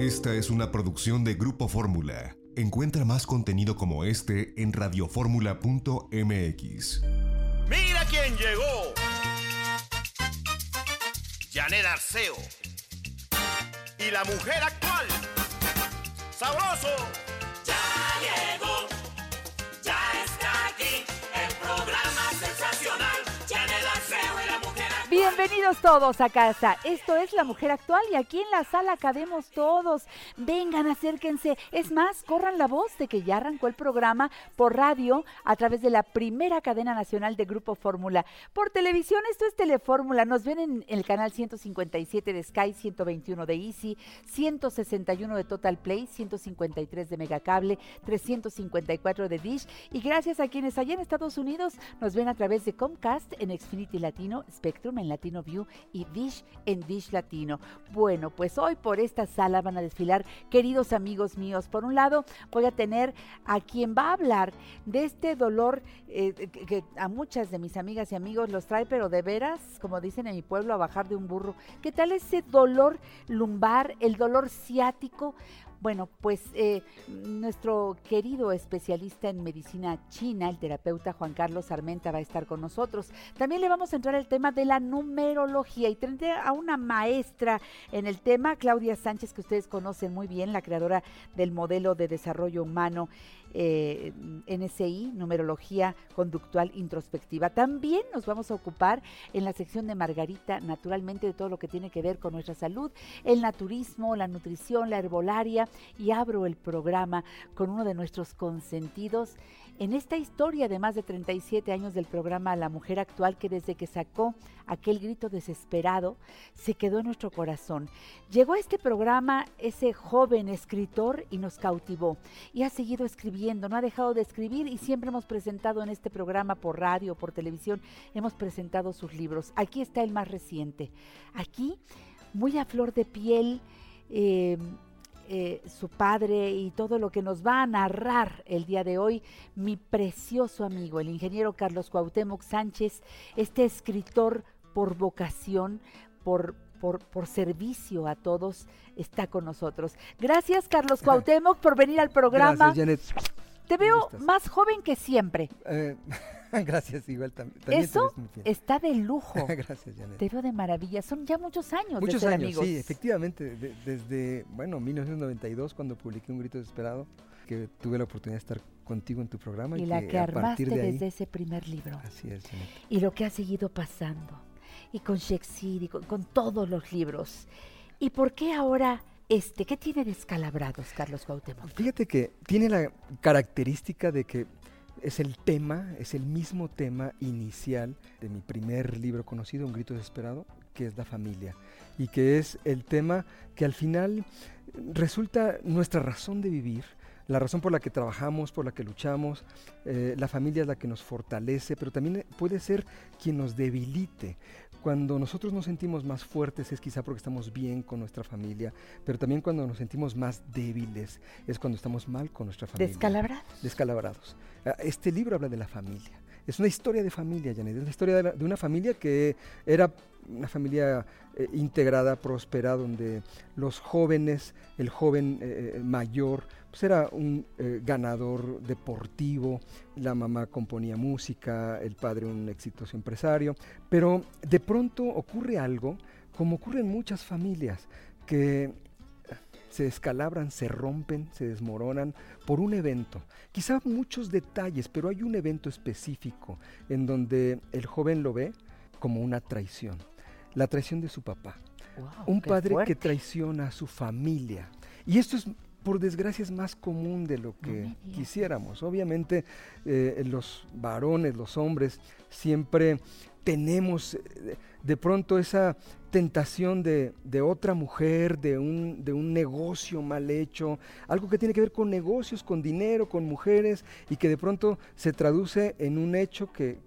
Esta es una producción de Grupo Fórmula. Encuentra más contenido como este en radioformula.mx. ¡Mira quién llegó! Janet Arceo. Y la mujer actual. ¡Sabroso! Ya llegó, Bienvenidos todos a casa. Esto es La Mujer Actual y aquí en la sala cabemos todos. Vengan, acérquense. Es más, corran la voz de que ya arrancó el programa por radio a través de la primera cadena nacional de Grupo Fórmula. Por televisión, esto es Telefórmula. Nos ven en el canal 157 de Sky, 121 de Easy, 161 de Total Play, 153 de Megacable, 354 de Dish. Y gracias a quienes allá en Estados Unidos nos ven a través de Comcast en Xfinity Latino, Spectrum en Latino View y Dish en Dish Latino. Bueno, pues hoy por esta sala van a desfilar queridos amigos míos. Por un lado, voy a tener a quien va a hablar de este dolor eh, que, que a muchas de mis amigas y amigos los trae, pero de veras, como dicen en mi pueblo, a bajar de un burro. ¿Qué tal ese dolor lumbar, el dolor ciático? Bueno, pues eh, nuestro querido especialista en medicina china, el terapeuta Juan Carlos Armenta, va a estar con nosotros. También le vamos a entrar al tema de la numerología y tendré a una maestra en el tema, Claudia Sánchez, que ustedes conocen muy bien, la creadora del modelo de desarrollo humano eh, NSI, numerología conductual introspectiva. También nos vamos a ocupar en la sección de Margarita, naturalmente, de todo lo que tiene que ver con nuestra salud, el naturismo, la nutrición, la herbolaria, y abro el programa con uno de nuestros consentidos en esta historia de más de 37 años del programa La Mujer Actual, que desde que sacó aquel grito desesperado, se quedó en nuestro corazón. Llegó a este programa ese joven escritor y nos cautivó. Y ha seguido escribiendo, no ha dejado de escribir y siempre hemos presentado en este programa por radio, por televisión, hemos presentado sus libros. Aquí está el más reciente. Aquí, muy a flor de piel, eh, eh, su padre y todo lo que nos va a narrar el día de hoy, mi precioso amigo, el ingeniero Carlos Cuauhtémoc Sánchez, este escritor por vocación, por, por, por, servicio a todos, está con nosotros. Gracias, Carlos Cuauhtémoc, por venir al programa. Gracias, Janet. Te veo más joven que siempre. Eh, gracias, igual tam también. Eso está de lujo. gracias, Janet. Te veo de maravilla. Son ya muchos años. Muchos de ser años, amigos. sí, efectivamente. De, desde, bueno, 1992, cuando publiqué Un Grito Desesperado, que tuve la oportunidad de estar contigo en tu programa. Y, y la que, que armaste partir de ahí, desde ese primer libro. Así es, Janet. Y lo que ha seguido pasando. Y con Shakespeare y con, con todos los libros. ¿Y por qué ahora este? ¿Qué tiene descalabrados, Carlos Cuauhtémoc? Fíjate que tiene la característica de que es el tema, es el mismo tema inicial de mi primer libro conocido, Un grito desesperado, que es la familia. Y que es el tema que al final resulta nuestra razón de vivir, la razón por la que trabajamos, por la que luchamos, eh, la familia es la que nos fortalece, pero también puede ser quien nos debilite. Cuando nosotros nos sentimos más fuertes es quizá porque estamos bien con nuestra familia, pero también cuando nos sentimos más débiles es cuando estamos mal con nuestra familia. Descalabrados. Descalabrados. Ah, Este libro habla de la familia. Es una historia de familia, Janet. Es una historia de, la- de una familia que era una familia eh, integrada, próspera, donde los jóvenes, el joven eh, eh, mayor, pues era un eh, ganador deportivo, la mamá componía música, el padre un exitoso empresario, pero de pronto ocurre algo, como ocurre en muchas familias, que se descalabran, se rompen, se desmoronan por un evento. Quizá muchos detalles, pero hay un evento específico en donde el joven lo ve como una traición. La traición de su papá. Wow, un padre fuerte. que traiciona a su familia. Y esto es, por desgracia, es más común de lo que quisiéramos. Obviamente, eh, los varones, los hombres, siempre tenemos eh, de pronto esa tentación de, otra mujer, de un, negocio mal hecho, algo que tiene que ver con negocios, con dinero, con mujeres, y que de pronto se traduce en un hecho que eh,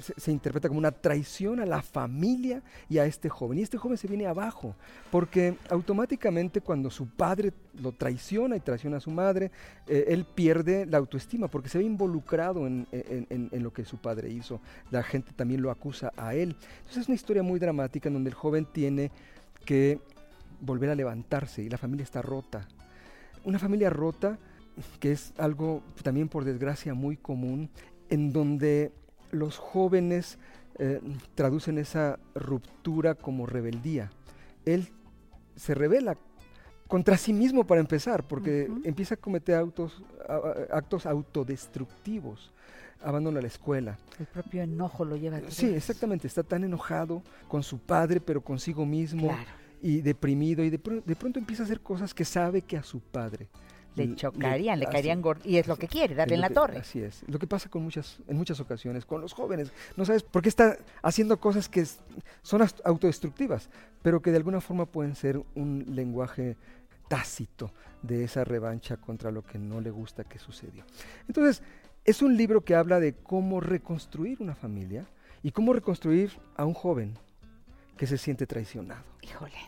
se, se interpreta como una traición a la familia y a este joven. Y este joven se viene abajo, porque automáticamente cuando su padre lo traiciona y traiciona a su madre, eh, él pierde la autoestima, porque se ve involucrado en, en- en- en lo que su padre hizo. La gente también lo acusa a él. Entonces es una historia muy dramática en donde el joven tiene que volver a levantarse y la familia está rota. Una familia rota, que es algo también por desgracia muy común, en donde los jóvenes eh, traducen esa ruptura como rebeldía. Él se revela contra sí mismo para empezar, porque empieza a cometer autos, a- a- actos autodestructivos. Abandona la escuela, El propio enojo lo lleva a Sí, exactamente, está tan enojado con su padre, pero consigo mismo Claro. y deprimido y de, pr- de pronto empieza a hacer cosas que sabe que a su padre Le chocarían, le, así- caerían gordos. Y es lo que quiere, darle en la que- torre. Así es, lo que pasa con muchas, en muchas ocasiones con los jóvenes. No sabes por qué está haciendo cosas que son as- autodestructivas, pero que de alguna forma pueden ser un lenguaje tácito de esa revancha contra lo que no le gusta que sucedió. Entonces, es un libro que habla de cómo reconstruir una familia y cómo reconstruir a un joven que se siente traicionado. Híjole.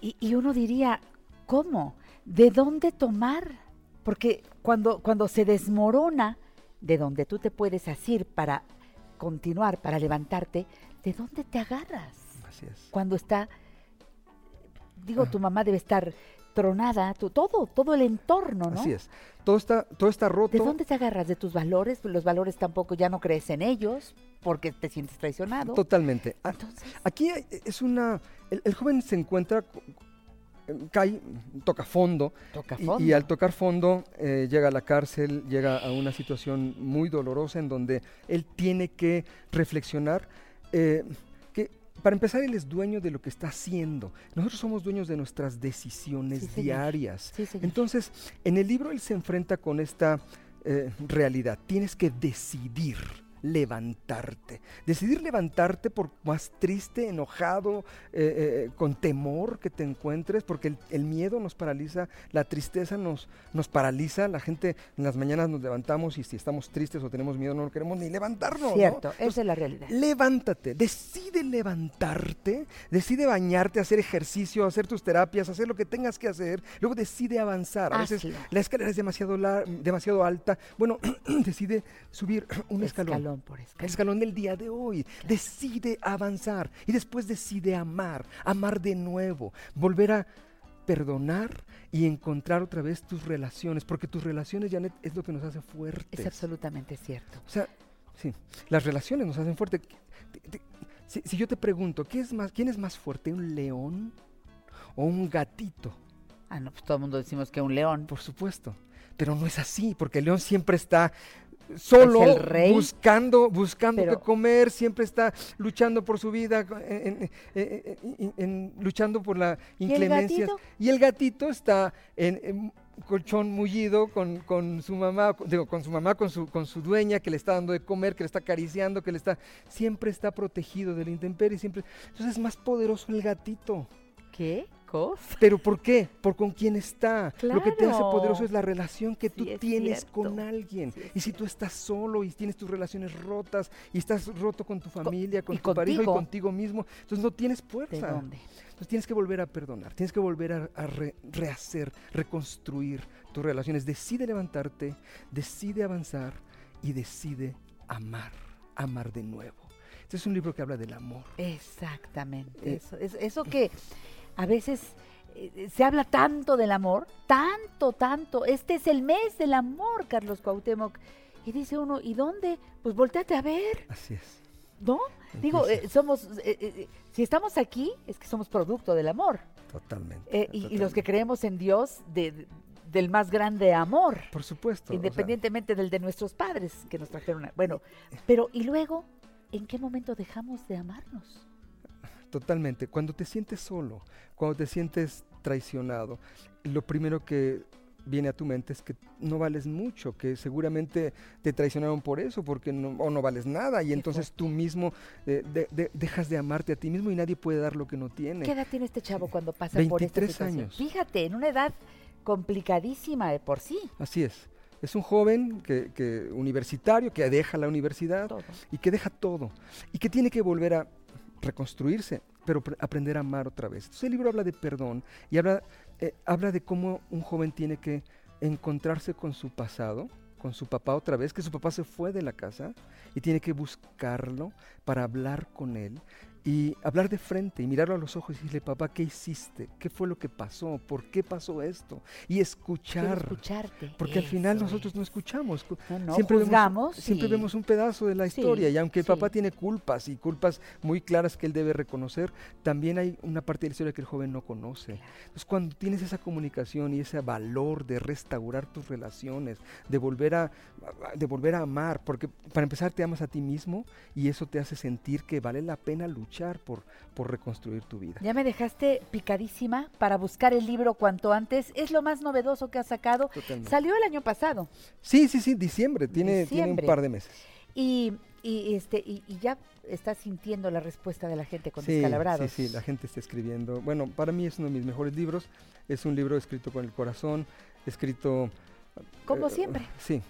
Y, y uno diría, ¿cómo? ¿De dónde tomar? Porque cuando, cuando se desmorona de donde tú te puedes asir para continuar, para levantarte, ¿de dónde te agarras? Así es. Cuando está, digo, Ah. tu mamá debe estar tronada, tu- todo, todo el entorno, ¿no? Así es. Todo está, todo está roto. ¿De dónde te agarras? ¿De tus valores? Los valores tampoco ya no crees en ellos porque te sientes traicionado. Totalmente. A- Entonces, Aquí es una. El, el joven se encuentra, cae, toca fondo, toca fondo. Y, al tocar fondo eh, llega a la cárcel, llega a una situación muy dolorosa en donde él tiene que reflexionar eh, para empezar él es dueño de lo que está haciendo. Nosotros somos dueños de nuestras decisiones Sí, diarias. Sí. Entonces, en el libro él se enfrenta con esta eh, realidad. Tienes que decidir levantarte. Decidir levantarte por más triste, enojado, eh, eh, con temor que te encuentres, porque el, el miedo nos paraliza, la tristeza nos, nos paraliza. La gente en las mañanas nos levantamos y si estamos tristes o tenemos miedo no queremos ni levantarnos. ¿no? Cierto, esa es la realidad. Levántate, decide levantarte, decide bañarte, hacer ejercicio, hacer tus terapias, hacer lo que tengas que hacer, luego decide avanzar. A veces la escalera es demasiado, lar- demasiado alta, bueno, decide subir un escalón. Escalón por El escalón. escalón del día de hoy. Decide avanzar y después decide amar, amar de nuevo, volver a perdonar y encontrar otra vez tus relaciones, porque tus relaciones, Janet, es lo que nos hace fuertes. Es absolutamente cierto. O sea, sí, las relaciones nos hacen fuerte. Te- te- Si, si yo te pregunto, ¿qué es más, ¿quién es más fuerte, un león o un gatito? Ah, no, pues todo el mundo decimos que un león. Por supuesto. Pero no es así, porque el león siempre está solo Es el rey, buscando, buscando pero- qué comer, siempre está luchando por su vida, en- en- en- luchando por la inclemencia. Y el gatito está en, colchón mullido con, con su mamá, digo, con su mamá, con su, con su dueña que le está dando de comer, que le está acariciando, que le está, siempre está protegido de la intemperie, siempre. Entonces es más poderoso el gatito. ¿Qué ¿Pero por qué? Por con quién está. Lo que te hace poderoso es la relación que Sí, tú es tienes cierto. con alguien. Sí, y si tú estás solo y tienes tus relaciones rotas y estás roto con tu familia, con tu pareja y contigo. contigo mismo, entonces no tienes ¿De fuerza. dónde? Entonces tienes que volver a perdonar, tienes que volver a, a re- rehacer, reconstruir tus relaciones. Decide levantarte, decide avanzar y decide amar, amar de nuevo. Este es un libro que habla del amor. Exactamente. Eh, Eso, es- eso que a veces eh, se habla tanto del amor, tanto, tanto. Este es el mes del amor, Carlos Cuauhtémoc. Y dice uno, ¿y dónde? Pues volteate a ver, Así es. ¿no? Digo, eh, somos, eh, si estamos aquí, es que somos producto del amor. Totalmente. Y, y los que creemos en Dios, de- de- del más grande amor. Por supuesto. o sea, Independientemente del de nuestros padres que nos trajeron. a- bueno, pero ¿y luego en qué momento dejamos de amarnos? Totalmente. Cuando te sientes solo, cuando te sientes traicionado, lo primero que viene a tu mente es que no vales mucho, que seguramente te traicionaron por eso, porque no, o no vales nada, y entonces tú mismo eh, de- de- dejas de amarte a ti mismo y nadie puede dar lo que no tiene. ¿Qué edad tiene este chavo cuando pasa por esta 23 situación? años. Fíjate, en una edad complicadísima de por sí. Así es. Es un joven que, que- universitario que deja la universidad Todo. y que deja todo y que tiene que volver a reconstruirse, pero pre- aprender a amar otra vez. Entonces el libro habla de perdón y habla, eh, habla de cómo un joven tiene que encontrarse con su pasado, con su papá otra vez, que su papá se fue de la casa y tiene que buscarlo para hablar con él y hablar de frente y mirarlo a los ojos y decirle, papá, ¿qué hiciste? ¿Qué fue lo que pasó? ¿Por qué pasó esto? Y escuchar. escucharte. Porque al final nosotros es. no escuchamos. cu- No, no, siempre juzgamos vemos, siempre vemos un pedazo de la Sí, historia y aunque el sí. papá tiene culpas y culpas muy claras que él debe reconocer, también hay una parte de la historia que el joven no conoce. Entonces cuando tienes esa comunicación y ese valor de restaurar tus relaciones, de volver a, de volver a amar, porque para empezar te amas a ti mismo y eso te hace sentir que vale la pena luchar por, por reconstruir tu vida. Ya me dejaste picadísima para buscar el libro cuanto antes. Es lo más novedoso que has sacado. Totalmente. Salió el año pasado Sí, sí, sí, diciembre, tiene, tiene Diciembre. un par de meses. y, y, este y, y ya estás sintiendo la respuesta de la gente con Sí, descalabrados. Sí, sí, la gente está escribiendo. Bueno, para mí es uno de mis mejores libros. Es un libro escrito con el corazón, escrito... Como eh, siempre. Sí,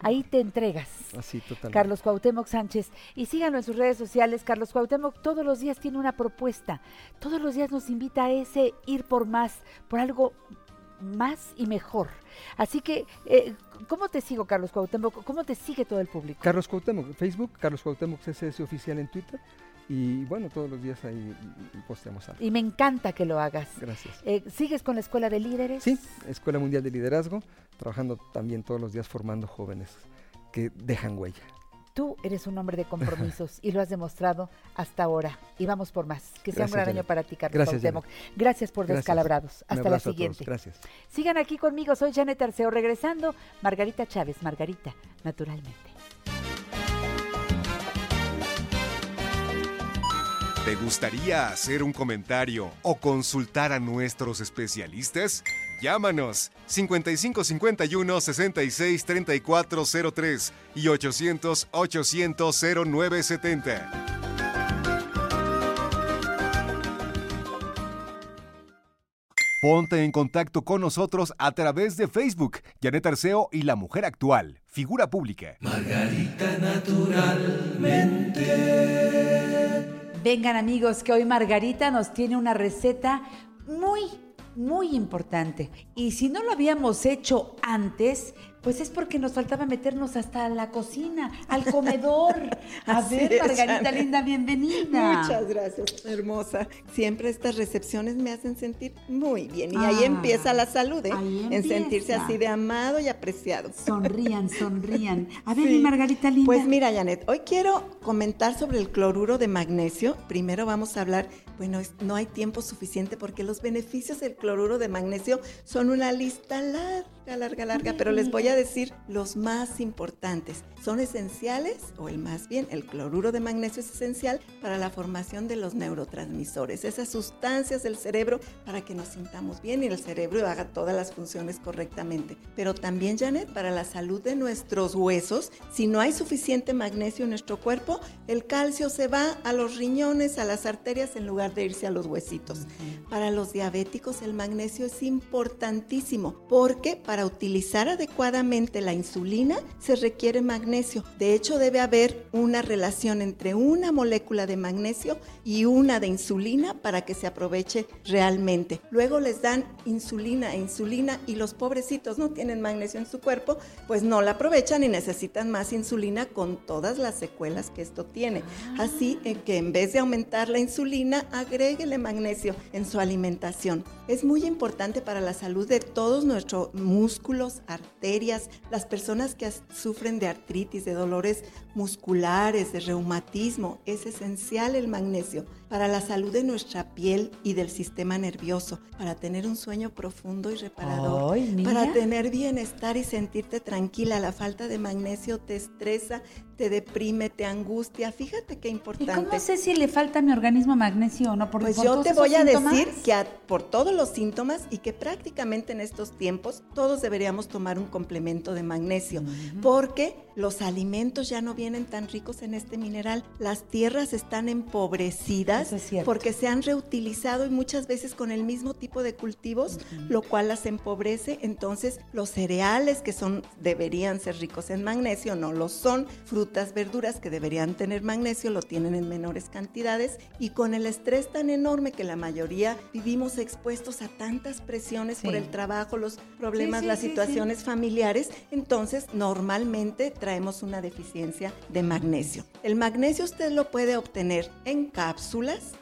Ahí te entregas. así, totalmente. Carlos Cuauhtémoc Sánchez. Y síganlo en sus redes sociales. Carlos Cuauhtémoc todos los días tiene una propuesta. Todos los días nos invita a ese ir por más, por algo más y mejor. Así que, eh, ¿cómo te sigo, Carlos Cuauhtémoc? ¿Cómo te sigue todo el público? Carlos Cuauhtémoc, Facebook, Carlos Cuauhtémoc CSS oficial en Twitter. Y bueno, todos los días ahí posteamos algo. Y me encanta que lo hagas. Gracias. Eh, ¿Sigues con la Escuela de Líderes? Sí, Escuela Mundial de Liderazgo, trabajando también todos los días formando jóvenes que dejan huella. Tú eres un hombre de compromisos y lo has demostrado hasta ahora. Y vamos por más. Que sea un gran año para ti, Carlos Gracias. Gracias por Gracias. Descalabrados. Hasta la siguiente. Gracias. Sigan aquí conmigo, soy Janet Arceo. Regresando, Margarita Chávez, Margarita, naturalmente. ¿Te gustaría hacer un comentario o consultar a nuestros especialistas? Llámanos 5551 66 3403 y 800 800 0970. Ponte en contacto con nosotros a través de Facebook, Janet Arceo y la Mujer Actual, figura pública. Vengan amigos, que hoy Margarita nos tiene una receta muy, muy importante. Y si no lo habíamos hecho antes, pues es porque nos faltaba meternos hasta la cocina, al comedor. A ver, Margarita linda, bienvenida. Muchas gracias, hermosa. Siempre estas recepciones me hacen sentir muy bien. Y Ah, ahí empieza la salud, ¿eh? ahí En sentirse así de amado y apreciado. Sonrían, sonrían. A ver, Sí. mi Margarita linda. Pues mira, Janet, hoy quiero comentar sobre el cloruro de magnesio. Primero vamos a hablar, bueno, no hay tiempo suficiente porque los beneficios del cloruro de magnesio son una lista larga, larga, larga, pero les voy a decir los más importantes. Son esenciales, o el más bien, el cloruro de magnesio es esencial para la formación de los neurotransmisores, esas sustancias del cerebro para que nos sintamos bien y el cerebro haga todas las funciones correctamente. Pero también, Janet, para la salud de nuestros huesos, si no hay suficiente magnesio en nuestro cuerpo, el calcio se va a los riñones, a las arterias, en lugar de irse a los huesitos. Para los diabéticos, el magnesio es importantísimo porque para utilizar adecuadamente la insulina se requiere magnesio. De hecho, debe haber una relación entre una molécula de magnesio y una de insulina para que se aproveche realmente. Luego les dan insulina e insulina y los pobrecitos no tienen magnesio en su cuerpo, pues no la aprovechan y necesitan más insulina con todas las secuelas que esto tiene. Así eh, que en vez de aumentar la insulina, agréguele magnesio en su alimentación. Es muy importante para la salud de todos nuestros músculos, arterias, las personas que sufren de artritis, de dolores musculares, de reumatismo. Es esencial el magnesio. Para la salud de nuestra piel y del sistema nervioso, para tener un sueño profundo y reparador, Ay, para tener bienestar y sentirte tranquila. La falta de magnesio te estresa, te deprime, te angustia. Fíjate qué ¿Y importante. cómo sé si le falta a mi organismo magnesio o no? Porque Pues por yo te voy a síntomas- decir que a- por todos los síntomas y que prácticamente en estos tiempos todos deberíamos tomar un complemento de magnesio, porque los alimentos ya no vienen tan ricos en este mineral, las tierras están empobrecidas Eso es porque se han reutilizado y muchas veces con el mismo tipo de cultivos, lo cual las empobrece, entonces los cereales que son deberían ser ricos en magnesio no lo son, frutas, verduras que deberían tener magnesio lo tienen en menores cantidades y con el estrés tan enorme que la mayoría vivimos expuestos a tantas presiones por Sí. el trabajo, los problemas, sí, las sí, sí. situaciones familiares, entonces normalmente traemos una deficiencia de magnesio. El magnesio usted lo puede obtener en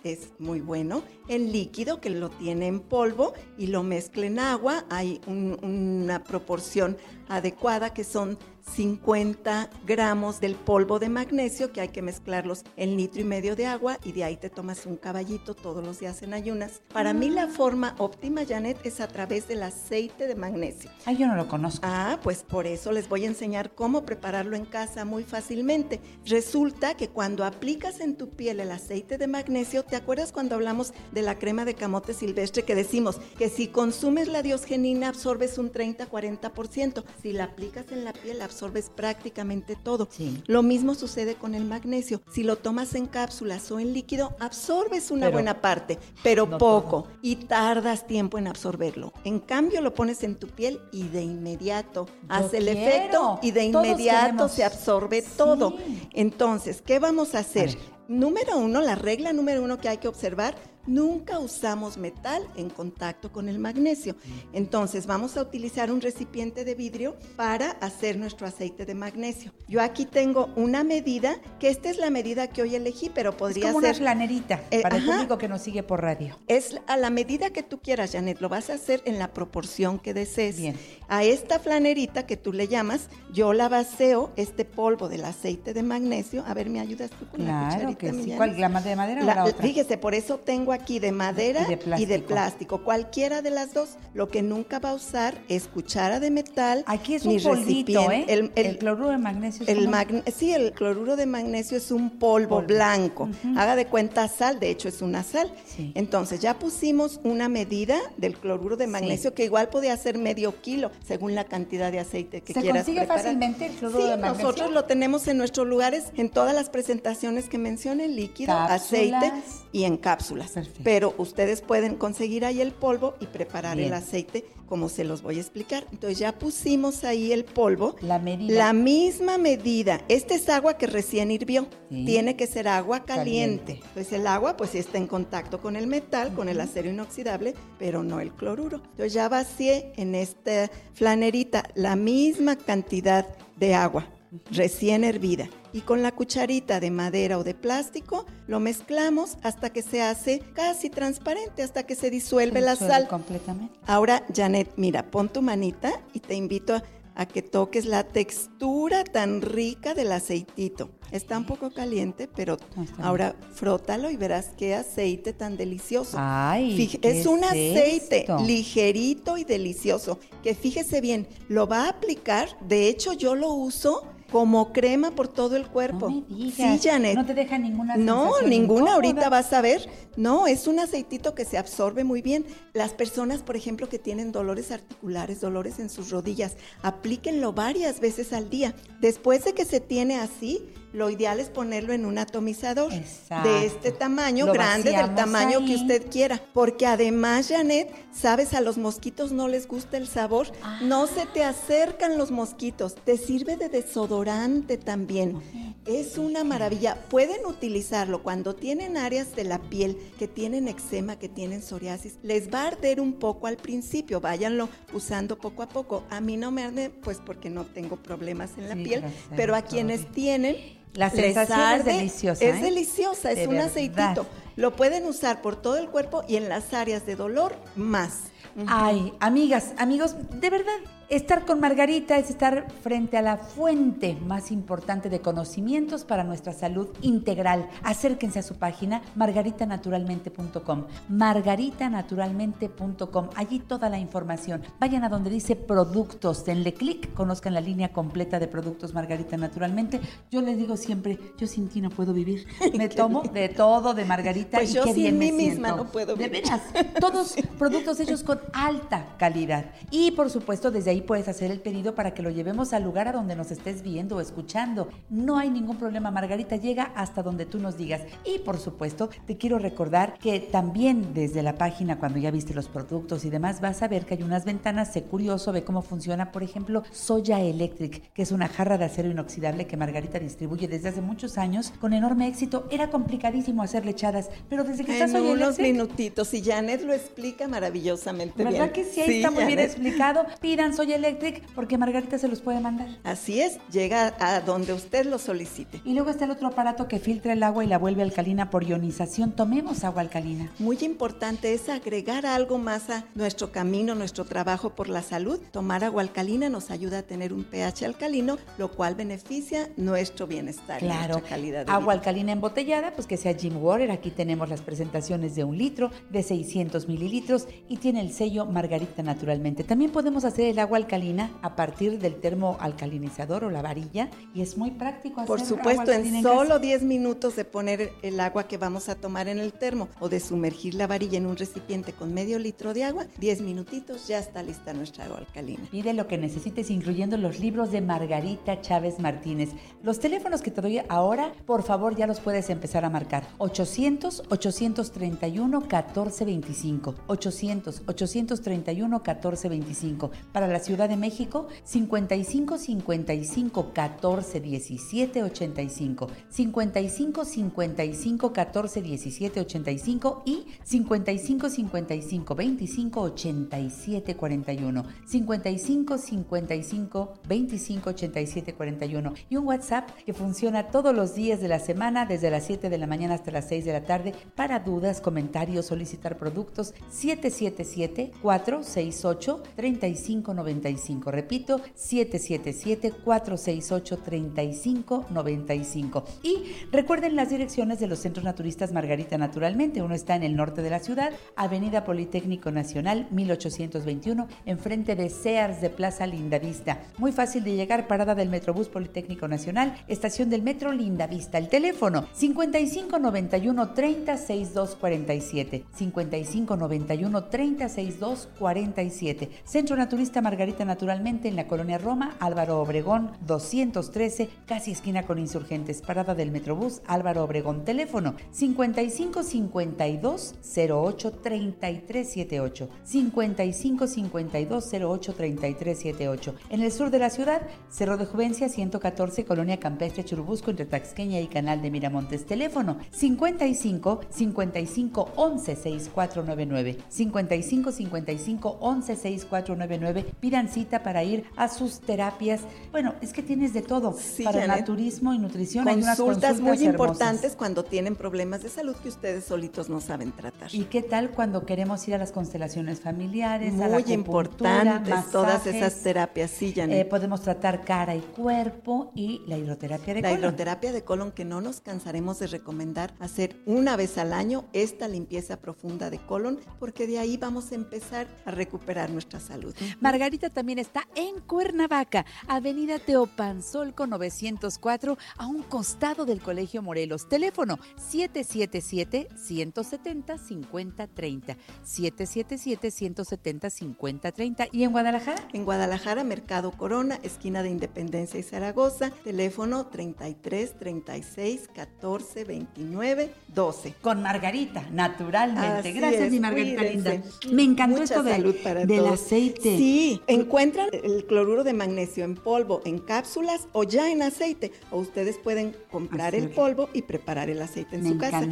es muy bueno, en líquido que lo tiene en polvo y lo mezcla en agua, hay un- una proporción adecuada que son 50 gramos del polvo de magnesio que hay que mezclarlos en litro y medio de agua y de ahí te tomas un caballito todos los días en ayunas. Para mí la forma óptima, Janet, es a través del aceite de magnesio. Ay, yo no lo conozco. Ah, pues por eso les voy a enseñar cómo prepararlo en casa muy fácilmente. Resulta que cuando aplicas en tu piel el aceite de magnesio, ¿te acuerdas cuando hablamos de la crema de camote silvestre que decimos que si consumes la diosgenina absorbes un 30-40%? Si la aplicas en la piel absorbes prácticamente todo. Sí. Lo mismo sucede con el magnesio. Si lo tomas en cápsulas o en líquido, absorbes una Pero buena parte, pero no poco y tardas tiempo en absorberlo. En cambio, lo pones en tu piel y de inmediato hace el quiero. efecto y de inmediato se absorbe Sí. todo. Entonces, ¿qué vamos a hacer? Número uno, la regla número uno que hay que observar, nunca usamos metal en contacto con el magnesio. Entonces, vamos a utilizar un recipiente de vidrio para hacer nuestro aceite de magnesio. Yo aquí tengo una medida, que esta es la medida que hoy elegí, pero Es podría como una ser... flanerita Eh, para el público que nos sigue por radio. Es a la medida que tú quieras, Janet, lo vas a hacer en la proporción que desees. Bien. A esta flanerita que tú le llamas, yo la vaceo, este polvo del aceite de magnesio. A ver, ¿me ayudas tú con la Claro cucharita, que mi sí. ¿Cuál? ¿La de madera La- o la otra? Fíjese, por eso tengo aquí de madera Y de y de, plástico. Cualquiera de las dos. Lo que nunca va a usar es cuchara de metal. Aquí es ni un polvito, ¿eh? recipiente. El, el- cloruro de magnesio es el como- magne- sí, el cloruro de magnesio es un polvo, blanco. Haga de cuenta sal, de hecho es una sal. Sí. Entonces ya pusimos una medida del cloruro de magnesio que igual podía ser medio kilo según la cantidad de aceite que ¿Se quieras consigue preparar. fácilmente el cloruro Sí, de magnesio? nosotros lo tenemos en nuestros lugares en todas las presentaciones que mencioné, líquido, Cápsulas. aceite y en cápsulas. Perfecto. Pero ustedes pueden conseguir ahí el polvo y preparar Bien. el aceite como se los voy a explicar. Entonces ya pusimos ahí el polvo. La medida. La misma medida. Esta es agua que recién hirvió. Sí. Tiene que ser agua caliente. Caliente. Entonces el agua pues está en contacto con el metal, con el acero inoxidable, pero no el cloruro. Entonces ya vacié en esta flanerita la misma cantidad de agua recién hervida. Y con la cucharita de madera o de plástico lo mezclamos hasta que se hace casi transparente, hasta que se disuelve Se la sal. completamente. Ahora, Janet, mira, pon tu manita y te invito a, a que toques la textura tan rica del aceitito. Está un poco caliente, pero ahora frótalo y verás qué aceite tan delicioso. Ay, Fije- ¿qué es un es aceite esto? ligerito y delicioso, que fíjese bien, lo va a aplicar, de hecho yo lo uso como crema por todo el cuerpo. No me digas. Sí, Janet. No te deja ninguna No, ninguna incómoda. ahorita vas a ver. No, es un aceitito que se absorbe muy bien. Las personas, por ejemplo, que tienen dolores articulares, dolores en sus rodillas, aplíquenlo varias veces al día. Después de que se tiene así, lo ideal es ponerlo en un atomizador Exacto. de este tamaño, Lo grande, del tamaño que usted quiera. Porque además, Janet, sabes, a los mosquitos no les gusta el sabor. No se te acercan los mosquitos. Te sirve de desodorante también. Es una maravilla. Pueden utilizarlo cuando tienen áreas de la piel que tienen eczema, que tienen psoriasis. Les va a arder un poco al principio. Váyanlo usando poco a poco. A mí no me arde, pues porque no tengo problemas en la Sí, piel. Pero a quienes tienen, La sensación es deliciosa, Es ¿eh? deliciosa, es De un verdad. aceitito. Lo pueden usar por todo el cuerpo y en las áreas de dolor más. Ay, amigas, amigos, de verdad, estar con Margarita es estar frente a la fuente más importante de conocimientos para nuestra salud integral. Acérquense a su página margaritanaturalmente.com. Margaritanaturalmente.com. Allí toda la información. Vayan a donde dice productos, denle clic, conozcan la línea completa de productos Margarita Naturalmente. Yo les digo siempre, yo sin ti no puedo vivir. Me tomo de todo de Margarita Pues y yo qué sin bien mí me misma siento. no puedo De vivir. veras, todos productos hechos con alta calidad. Y por supuesto, desde ahí puedes hacer el pedido para que lo llevemos al lugar a donde nos estés viendo o escuchando. No hay ningún problema, Margarita llega hasta donde tú nos digas. Y por supuesto, te quiero recordar que también desde la página, cuando ya viste los productos y demás, vas a ver que hay unas ventanas. Sé curioso, ve cómo funciona, por ejemplo, Soya Electric, que es una jarra de acero inoxidable que Margarita distribuye desde hace muchos años con enorme éxito. Era complicadísimo hacer lechadas, pero desde que En Soya unos Electric... minutitos y Janet lo explica maravillosamente bien. ¿Verdad que sí? Ahí está muy bien explicado. Pidan Soy Electric porque Margarita se los puede mandar. Así es, llega a donde usted lo solicite. Y luego está el otro aparato que filtra el agua y la vuelve alcalina por ionización. Tomemos agua alcalina. Muy importante es agregar algo más a nuestro camino, nuestro trabajo por la salud. Tomar agua alcalina nos ayuda a tener un pH alcalino, lo cual beneficia nuestro bienestar Claro, nuestra calidad de agua vida. alcalina embotellada, pues que sea Jim Water. Aquí tenemos las presentaciones de un litro, de 600 mililitros y tiene el sello Margarita naturalmente. También podemos hacer el agua alcalina a partir del termo alcalinizador o la varilla y es muy práctico hacer Por supuesto, en solo 10 minutos de poner el agua que vamos a tomar en el termo o de sumergir la varilla en un recipiente con medio litro de agua, 10 minutitos ya está lista nuestra agua alcalina. Pide lo que necesites, incluyendo los libros de Margarita Chávez Martínez. Los teléfonos que te doy ahora, por favor, ya los puedes empezar a marcar. 800-831-1425. 800-831-1425. Para la Ciudad de México, 55-55-14-17-85. 55-55-14-17-85 y 55-55-25-87-41. 55-55-25-87-41. Y un WhatsApp que funciona todos los días de la semana, desde las 7 de la mañana hasta las 6 de la tarde, para dudas, comentarios, solicitar productos. 777-468-3595. Repito, 777-468-3595. Y recuerden las direcciones de los centros naturistas Margarita Naturalmente. Uno está en el norte de la ciudad, Avenida Politécnico Nacional, 1821, enfrente de Sears de Plaza Lindavista. Muy fácil de llegar, parada del Metrobús Politécnico Nacional, estación del Metro Lindavista. El teléfono 5591 306247. 5591 306247. Centro Naturista Margarita Naturalmente en la colonia Roma, Álvaro Obregón 213, casi esquina con Insurgentes, parada del Metrobús Álvaro Obregón. Teléfono 5552 08 3378. 5552 08 3378. En el sur de la ciudad, Cerro de Juvencia 114, Colonia Campestre Churubusco, entre Taxqueña y Canal de Miramontes. Teléfono 55 55 11 6499. 55 55 11 6499. Pidan cita para ir a sus terapias. Bueno, es que tienes de todo. Sí, para Janet. naturismo y nutrición hay unas Consultas muy hermosas. importantes cuando tienen problemas de salud que ustedes solitos no saben tratar. ¿Y qué tal cuando queremos ir a las constelaciones familiares? a la Muy importantes todas masajes? esas terapias, sí, Janet. Eh, podemos tratar cara y cuerpo y la hidroterapia de La colon. hidroterapia de colon que no nos cansaremos de recomendar hacer una vez al año esta limpieza profunda de colon porque de ahí vamos a empezar a recuperar nuestra salud. Margarita también está en Cuernavaca, Avenida Teopanzolco 904, a un costado del Colegio Morelos. Teléfono 777-170-5030. 777-170-5030. ¿Y en Guadalajara? En Guadalajara, Mercado Corona, esquina de Independencia y Zaragoza, teléfono 33 36 14 29 12. Con Margarita, naturalmente. Así Gracias, es, mi Margarita cuídense. linda. Me encantó Mucha esto de- para del todos. aceite. Sí, encuentran el cloruro de magnesio en polvo, en cápsulas o ya en aceite. O ustedes pueden comprar el polvo y preparar el aceite en Me su casa.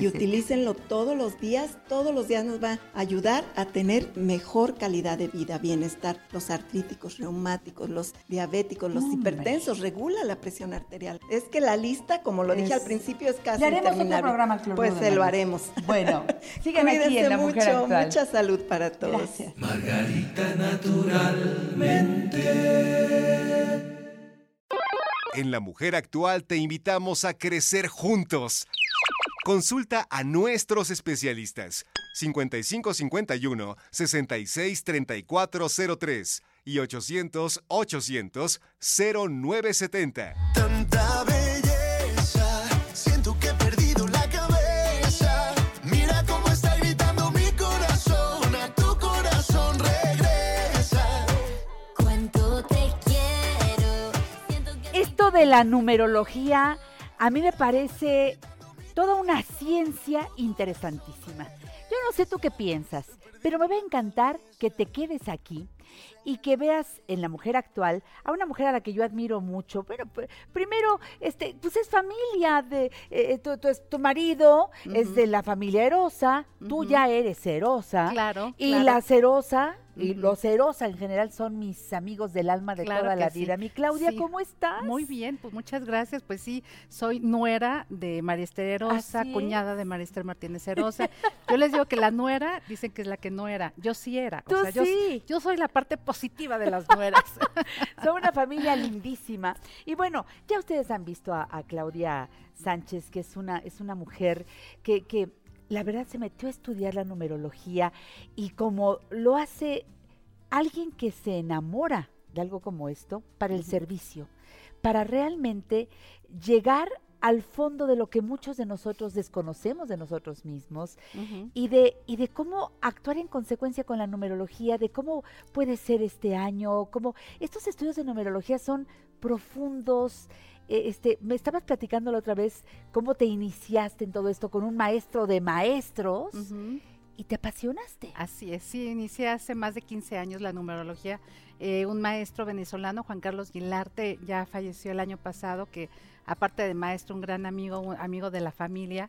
Y utilícenlo todos los días. Todos los días nos va a ayudar a tener mejor calidad de vida, bienestar. Los artríticos, reumáticos, los diabéticos, los Hombre. hipertensos, regula la presión arterial. Es que la lista, como lo dije al principio, es casi Le haremos otro programa al Pues se lo haremos. Bueno, sigan aquí Cuídense en La Mujer mucho, Actual. mucha salud para todos. Gracias. En La Mujer Actual te invitamos a crecer juntos. Consulta a nuestros especialistas 5551 663403 y 800 800 0970. Tanta belleza, siento que he perdido la cabeza. Mira cómo está gritando mi corazón, a tu corazón regresa. Cuánto te quiero. Que Esto de la numerología a mí me parece toda una ciencia interesantísima. Yo no sé tú qué piensas, pero me va a encantar que te quedes aquí y que veas en la mujer actual a una mujer a la que yo admiro mucho. Pero pr- primero, este, pues es familia de eh, tu, tu- tu marido es de la familia Erosa, tú Ujú. ya eres Erosa. Claro, Y claro. la Cerosa y los Cerosa en general son mis amigos del alma de Claro toda la sí. vida. Mi Claudia, Sí. ¿cómo estás? Muy bien, pues muchas gracias. Pues sí, soy nuera de María Esther Erosa, cuñada de María Esther Martínez Erosa. Yo les digo que la nuera, dicen que es la que no era. Yo sí era. Tú o sea, yo, sí. yo soy la parte positiva de las nueras. Son una familia lindísima. Y bueno, ya ustedes han visto a, a Claudia Sánchez, que es una, es una mujer que, que la verdad se metió a estudiar la numerología y como lo hace alguien que se enamora de algo como esto para el servicio, para realmente llegar al fondo de lo que muchos de nosotros desconocemos de nosotros mismos y de, y de cómo actuar en consecuencia con la numerología, de cómo puede ser este año, cómo estos estudios de numerología son profundos. eh, Este, me estabas platicando la otra vez cómo te iniciaste en todo esto con un maestro de maestros y te apasionaste. Así es, sí, inicié hace más de 15 años la numerología. Eh, un maestro venezolano, Juan Carlos Guilarte, ya falleció el año pasado, que aparte de maestro, un gran amigo, un amigo de la familia.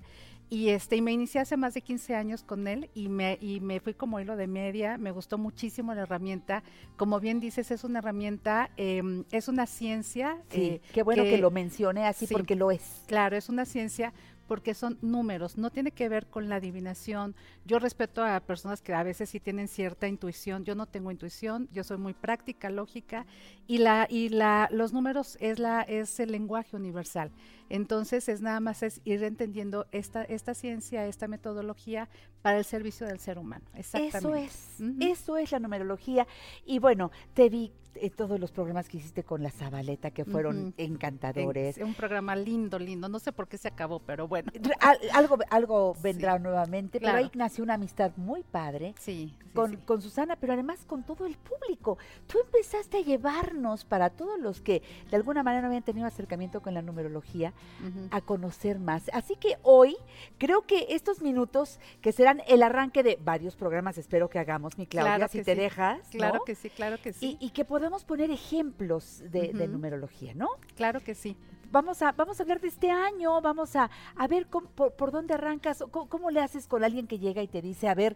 Y este, y me inicié hace más de 15 años con él y me, y me fui como hilo de media. Me gustó muchísimo la herramienta. Como bien dices, es una herramienta, em, es una ciencia. Sí, eh, qué bueno que, lo mencioné así sí. porque lo es. Claro, es una ciencia porque son números, no tiene que ver con la adivinación. Yo respeto a personas que a veces sí tienen cierta intuición, yo no tengo intuición, yo soy muy práctica, lógica y la y la los números es la es el lenguaje universal. Entonces es nada más es ir entendiendo esta esta ciencia, esta metodología para el servicio del ser humano. Eso Exactamente. es, Ujú. eso es la numerología. Y bueno, te vi en todos los programas que hiciste con la Zabaleta que fueron encantadores. Es un programa lindo, lindo. No sé por qué se acabó, pero bueno. Al- algo, algo Sí. vendrá nuevamente, pero ahí nació una amistad muy padre Sí, sí, con, sí. con Susana, pero además con todo el público. Tú empezaste a llevarnos para todos los que de alguna manera no habían tenido acercamiento con la numerología a conocer más. Así que hoy creo que estos minutos que serán el arranque de varios programas, espero que hagamos, mi Claudia, Claro si que te sí. dejas. Claro que sí, claro que sí. Y, y que podamos poner ejemplos de, numerología, ¿no? Claro que sí. Vamos a, vamos a hablar de este año, vamos a, a ver cómo- por, por dónde arrancas, cómo, cómo le haces con alguien que llega y te dice, a ver,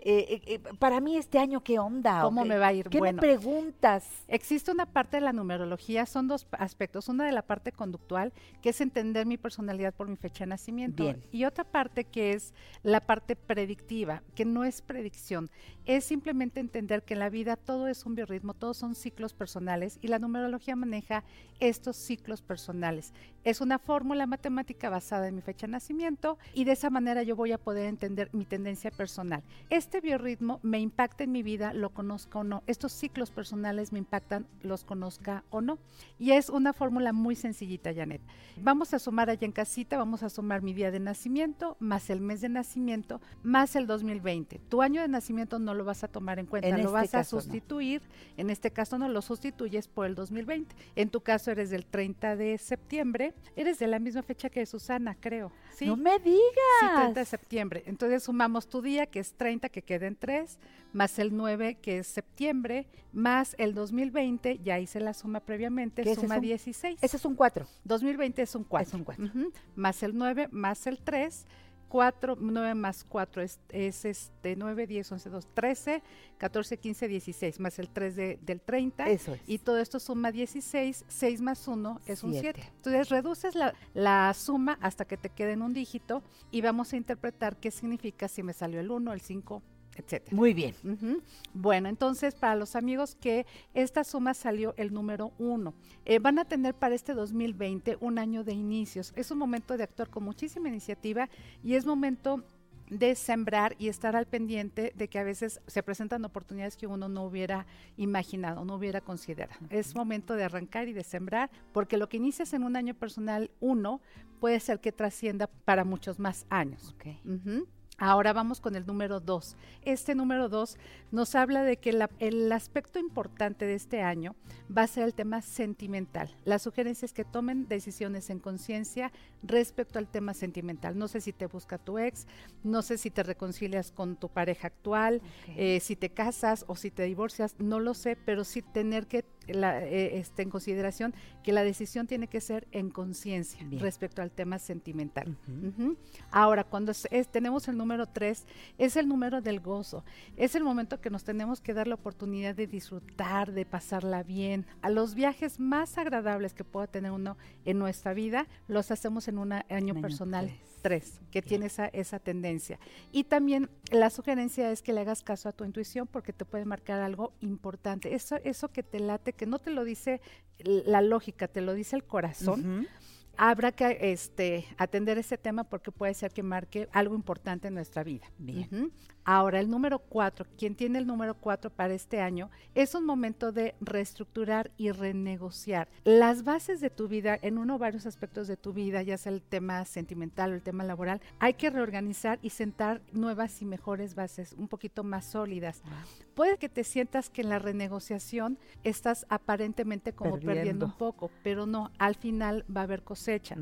eh, eh, eh, para mí este año, ¿qué onda? ¿O ¿Cómo qué- me va a ir? ¿Qué Bueno. me preguntas? Existe una parte de la numerología, son dos aspectos. Una de la parte conductual, que es entender mi personalidad por mi fecha de nacimiento. Bien. Y otra parte que es la parte predictiva, que no es predicción, es simplemente entender que en la vida todo es un biorritmo, todos son ciclos personales y la numerología maneja estos ciclos personales sociales. Es una fórmula matemática basada en mi fecha de nacimiento y de esa manera yo voy a poder entender mi tendencia personal. Este biorritmo me impacta en mi vida, lo conozca o no. Estos ciclos personales me impactan, los conozca o no. Y es una fórmula muy sencillita, Janet. Vamos a sumar allá en casita, vamos a sumar mi día de nacimiento, más el mes de nacimiento, más el 2020. Tu año de nacimiento no lo vas a tomar en cuenta, En lo este vas a caso, no. sustituir. En este caso no lo sustituyes por el 2020. En tu caso eres del 30 de septiembre, eres de la misma fecha que Susana, creo. ¿sí? No me digas. Sí, 30 de septiembre. Entonces sumamos tu día, que es 30, que queda en 3, más el 9, que es septiembre, más el 2020, ya hice la suma previamente, suma es un- 16. Ese es un 4. 2020 es un 4. Es un cuatro. Más el 9, más el 3, 4, 9 más 4 es, es este 9, 10, 11, 2, 13, 14, 15, 16, más el 3 de- del 30. Eso es. Y todo esto suma 16, 6 más 1 es un Siete. 7. Entonces reduces la, la suma hasta que te quede en un dígito y vamos a interpretar qué significa si me salió el 1, el 5, etcétera. Muy bien. Bueno, entonces para los amigos que esta suma salió el número uno, eh, van a tener para este 2020 un año de inicios. Es un momento de actuar con muchísima iniciativa y es momento de sembrar y estar al pendiente de que a veces se presentan oportunidades que uno no hubiera imaginado, no hubiera considerado. Es momento de arrancar y de sembrar, porque lo que inicias en un año personal uno puede ser que trascienda para muchos más años. Ahora vamos con el número 2. Este número 2 nos habla de que la- el aspecto importante de este año va a ser el tema sentimental. La sugerencia es que tomen decisiones en conciencia respecto al tema sentimental. No sé si te busca tu ex, no sé si te reconcilias con tu pareja actual, eh, si te casas o si te divorcias, no lo sé, pero sí tener que la, eh, este, en consideración que la decisión tiene que ser en conciencia respecto al tema sentimental. Ahora, cuando es- es- tenemos el número 3, es el número del gozo. Es el momento que nos tenemos que dar la oportunidad de disfrutar, de pasarla bien. A los viajes más agradables que pueda tener uno en nuestra vida, los hacemos en un año año personal tres. 3, que tiene esa, esa tendencia. Y también la sugerencia es que le hagas caso a tu intuición porque te puede marcar algo importante. Eso, eso que te late, que no te lo dice la lógica, te lo dice el corazón. Habrá que este, atender ese tema porque puede ser que marque algo importante en nuestra vida. Bien. Ahora, el número cuatro, quien tiene el número cuatro para este año, es un momento de reestructurar y renegociar las bases de tu vida en uno o varios aspectos de tu vida, ya sea el tema sentimental o el tema laboral. Hay que reorganizar y sentar nuevas y mejores bases, un poquito más sólidas. Puede que te sientas que en la renegociación estás aparentemente como perdiendo, Perdiendo. un poco, pero no, al final va a haber cosecha.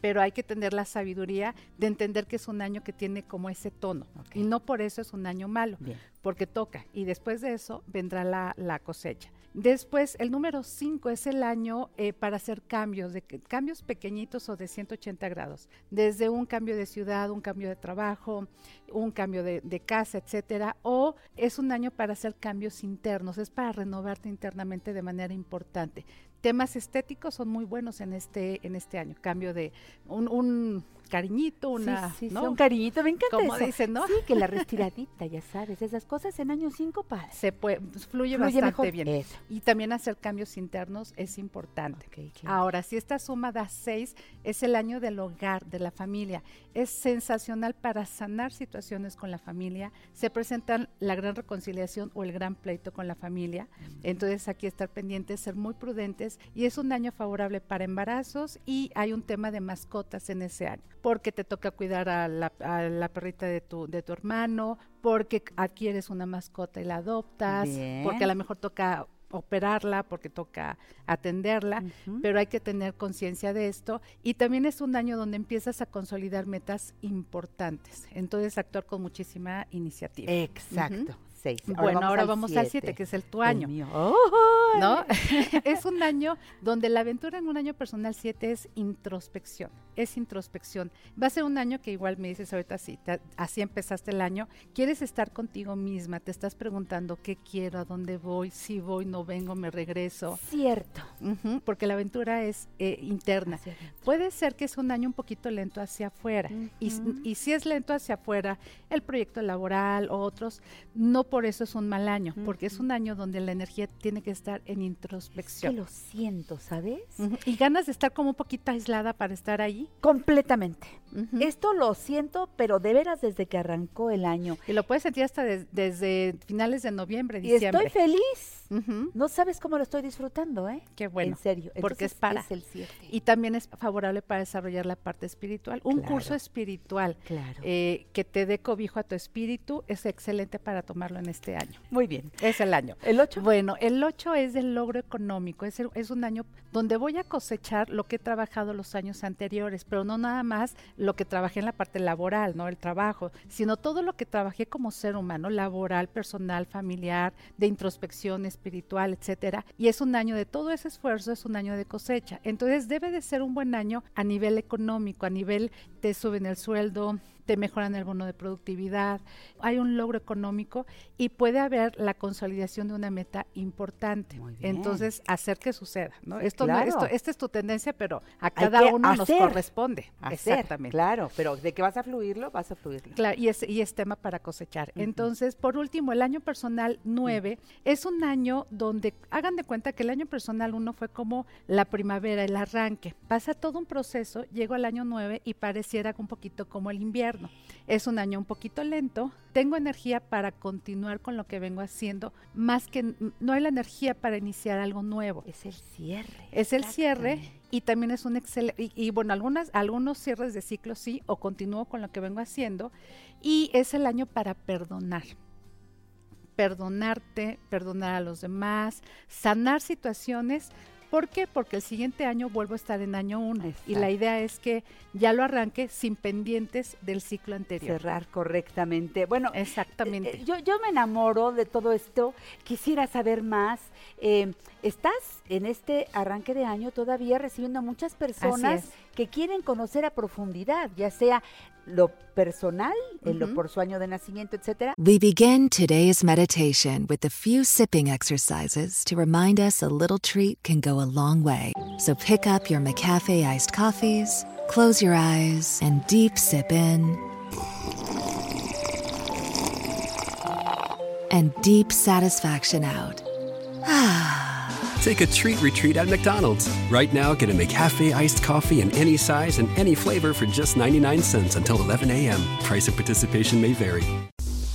Pero hay que tener la sabiduría de entender que es un año que tiene como ese tono. Y no por eso es un año malo, Bien. porque toca. Y después de eso vendrá la, la cosecha. Después, el número 5 es el año eh, para hacer cambios, de, cambios pequeñitos o de 180 grados. Desde un cambio de ciudad, un cambio de trabajo, un cambio de, de casa, etcétera. O es un año para hacer cambios internos, es para renovarte internamente de manera importante. Temas estéticos son muy buenos en este, en este año. Cambio de un, un cariñito, una. sí, sí, sí, ¿no? un cariñito, me encanta Como eso. dicen, ¿no? Sí, que la respiradita, ya sabes, esas cosas en año 5 para. Se puede, pues, fluye, Fluye bastante mejor. bien. Eso. Y también hacer cambios internos es importante. Ahora, si esta suma da 6, es el año del hogar, de la familia. Es sensacional para sanar situaciones con la familia. Se presentan la gran reconciliación o el gran pleito con la familia. Entonces, aquí estar pendientes, ser muy prudentes. Y es un año favorable para embarazos y hay un tema de mascotas en ese año. Porque te toca cuidar a la, a la perrita de tu, de tu hermano, porque adquieres una mascota y la adoptas, Bien. porque a lo mejor toca operarla, porque toca atenderla, pero hay que tener conciencia de esto. Y también es un año donde empiezas a consolidar metas importantes. Entonces, actuar con muchísima iniciativa. Exacto. Seis. bueno, ahora vamos al 7, siete. que es el tu El año. ¡Ay! ¿no? es un año donde la aventura en un año personal 7 es introspección, es introspección. Va a ser un año que igual me dices ahorita así, te- así empezaste el año, quieres estar contigo misma, te estás preguntando qué quiero, a dónde voy, si voy, no vengo, me regreso, Cierto. Porque la aventura es eh, interna. Puede ser que es un año un poquito lento hacia afuera. y, y si es lento hacia afuera, el proyecto laboral o otros, no por eso es un mal año, porque es un año donde la energía tiene que estar en Que introspección. lo siento, ¿sabes? Y ganas de estar como un poquito aislada para estar ahí. Completamente. Esto lo siento, pero de veras desde que arrancó el año. Y lo puedes sentir hasta des- desde finales de noviembre, Y diciembre. estoy feliz. No sabes cómo lo estoy disfrutando, ¿eh? Qué bueno. En serio. porque es para. Es el 7. Y también es favorable para desarrollar la parte espiritual. Un Claro. curso espiritual Claro. eh, que te dé cobijo a tu espíritu es excelente para tomarlo en este año. Muy bien. Es el año. ¿El 8? Bueno, el 8 es del logro económico, es, el- es un año donde voy a cosechar lo que he trabajado los años anteriores, pero no nada más lo que trabajé en la parte laboral, no el trabajo, sino todo lo que trabajé como ser humano, laboral, personal, familiar, de introspección espiritual, etcétera. Y es un año de todo ese esfuerzo, es un año de cosecha. Entonces debe de ser un buen año a nivel económico, a nivel te suben el sueldo, te mejoran el bono de productividad, hay un logro económico y puede haber la consolidación de una meta importante. Entonces, hacer que suceda, ¿no? Esto, no- esto- esta es tu tendencia, pero a cada uno nos corresponde. Hacer, Exactamente. Claro, pero de que vas a fluirlo, vas a fluirlo. Claro, y es, y es tema para cosechar. Entonces, por último, el año personal 9 es un año donde hagan de cuenta que el año personal 1 fue como la primavera, el arranque. Pasa todo un proceso, llego al año 9 y pareciera un poquito como el invierno. Es un año un poquito lento, tengo energía para continuar con lo que vengo haciendo, más que no hay la energía para iniciar algo nuevo. Es el cierre. Es el cierre y también es un excelente, y, y bueno, algunas, algunos cierres de ciclo sí, o continúo con lo que vengo haciendo, y es el año para perdonar. Perdonarte, perdonar a los demás, sanar situaciones. ¿Por qué? Porque el siguiente año vuelvo a estar en año uno. Y la idea es que ya lo arranque sin pendientes del ciclo anterior. Cerrar correctamente. Bueno, Exactamente. eh, yo, yo me enamoro de todo esto. Quisiera saber más. Eh, estás en este arranque de año todavía recibiendo a muchas personas es. que quieren conocer a profundidad, ya sea lo personal, en lo por su año de nacimiento, etcétera, We begin today's meditation with a few sipping exercises to remind us a little treat can go a long way. So pick up your McCafe iced coffees, close your eyes, and deep sip in. And deep satisfaction out. Take a treat retreat at McDonald's. Right now, get a McCafe iced coffee in any size and any flavor for just 99 cents until 11 a.m. Price of participation may vary.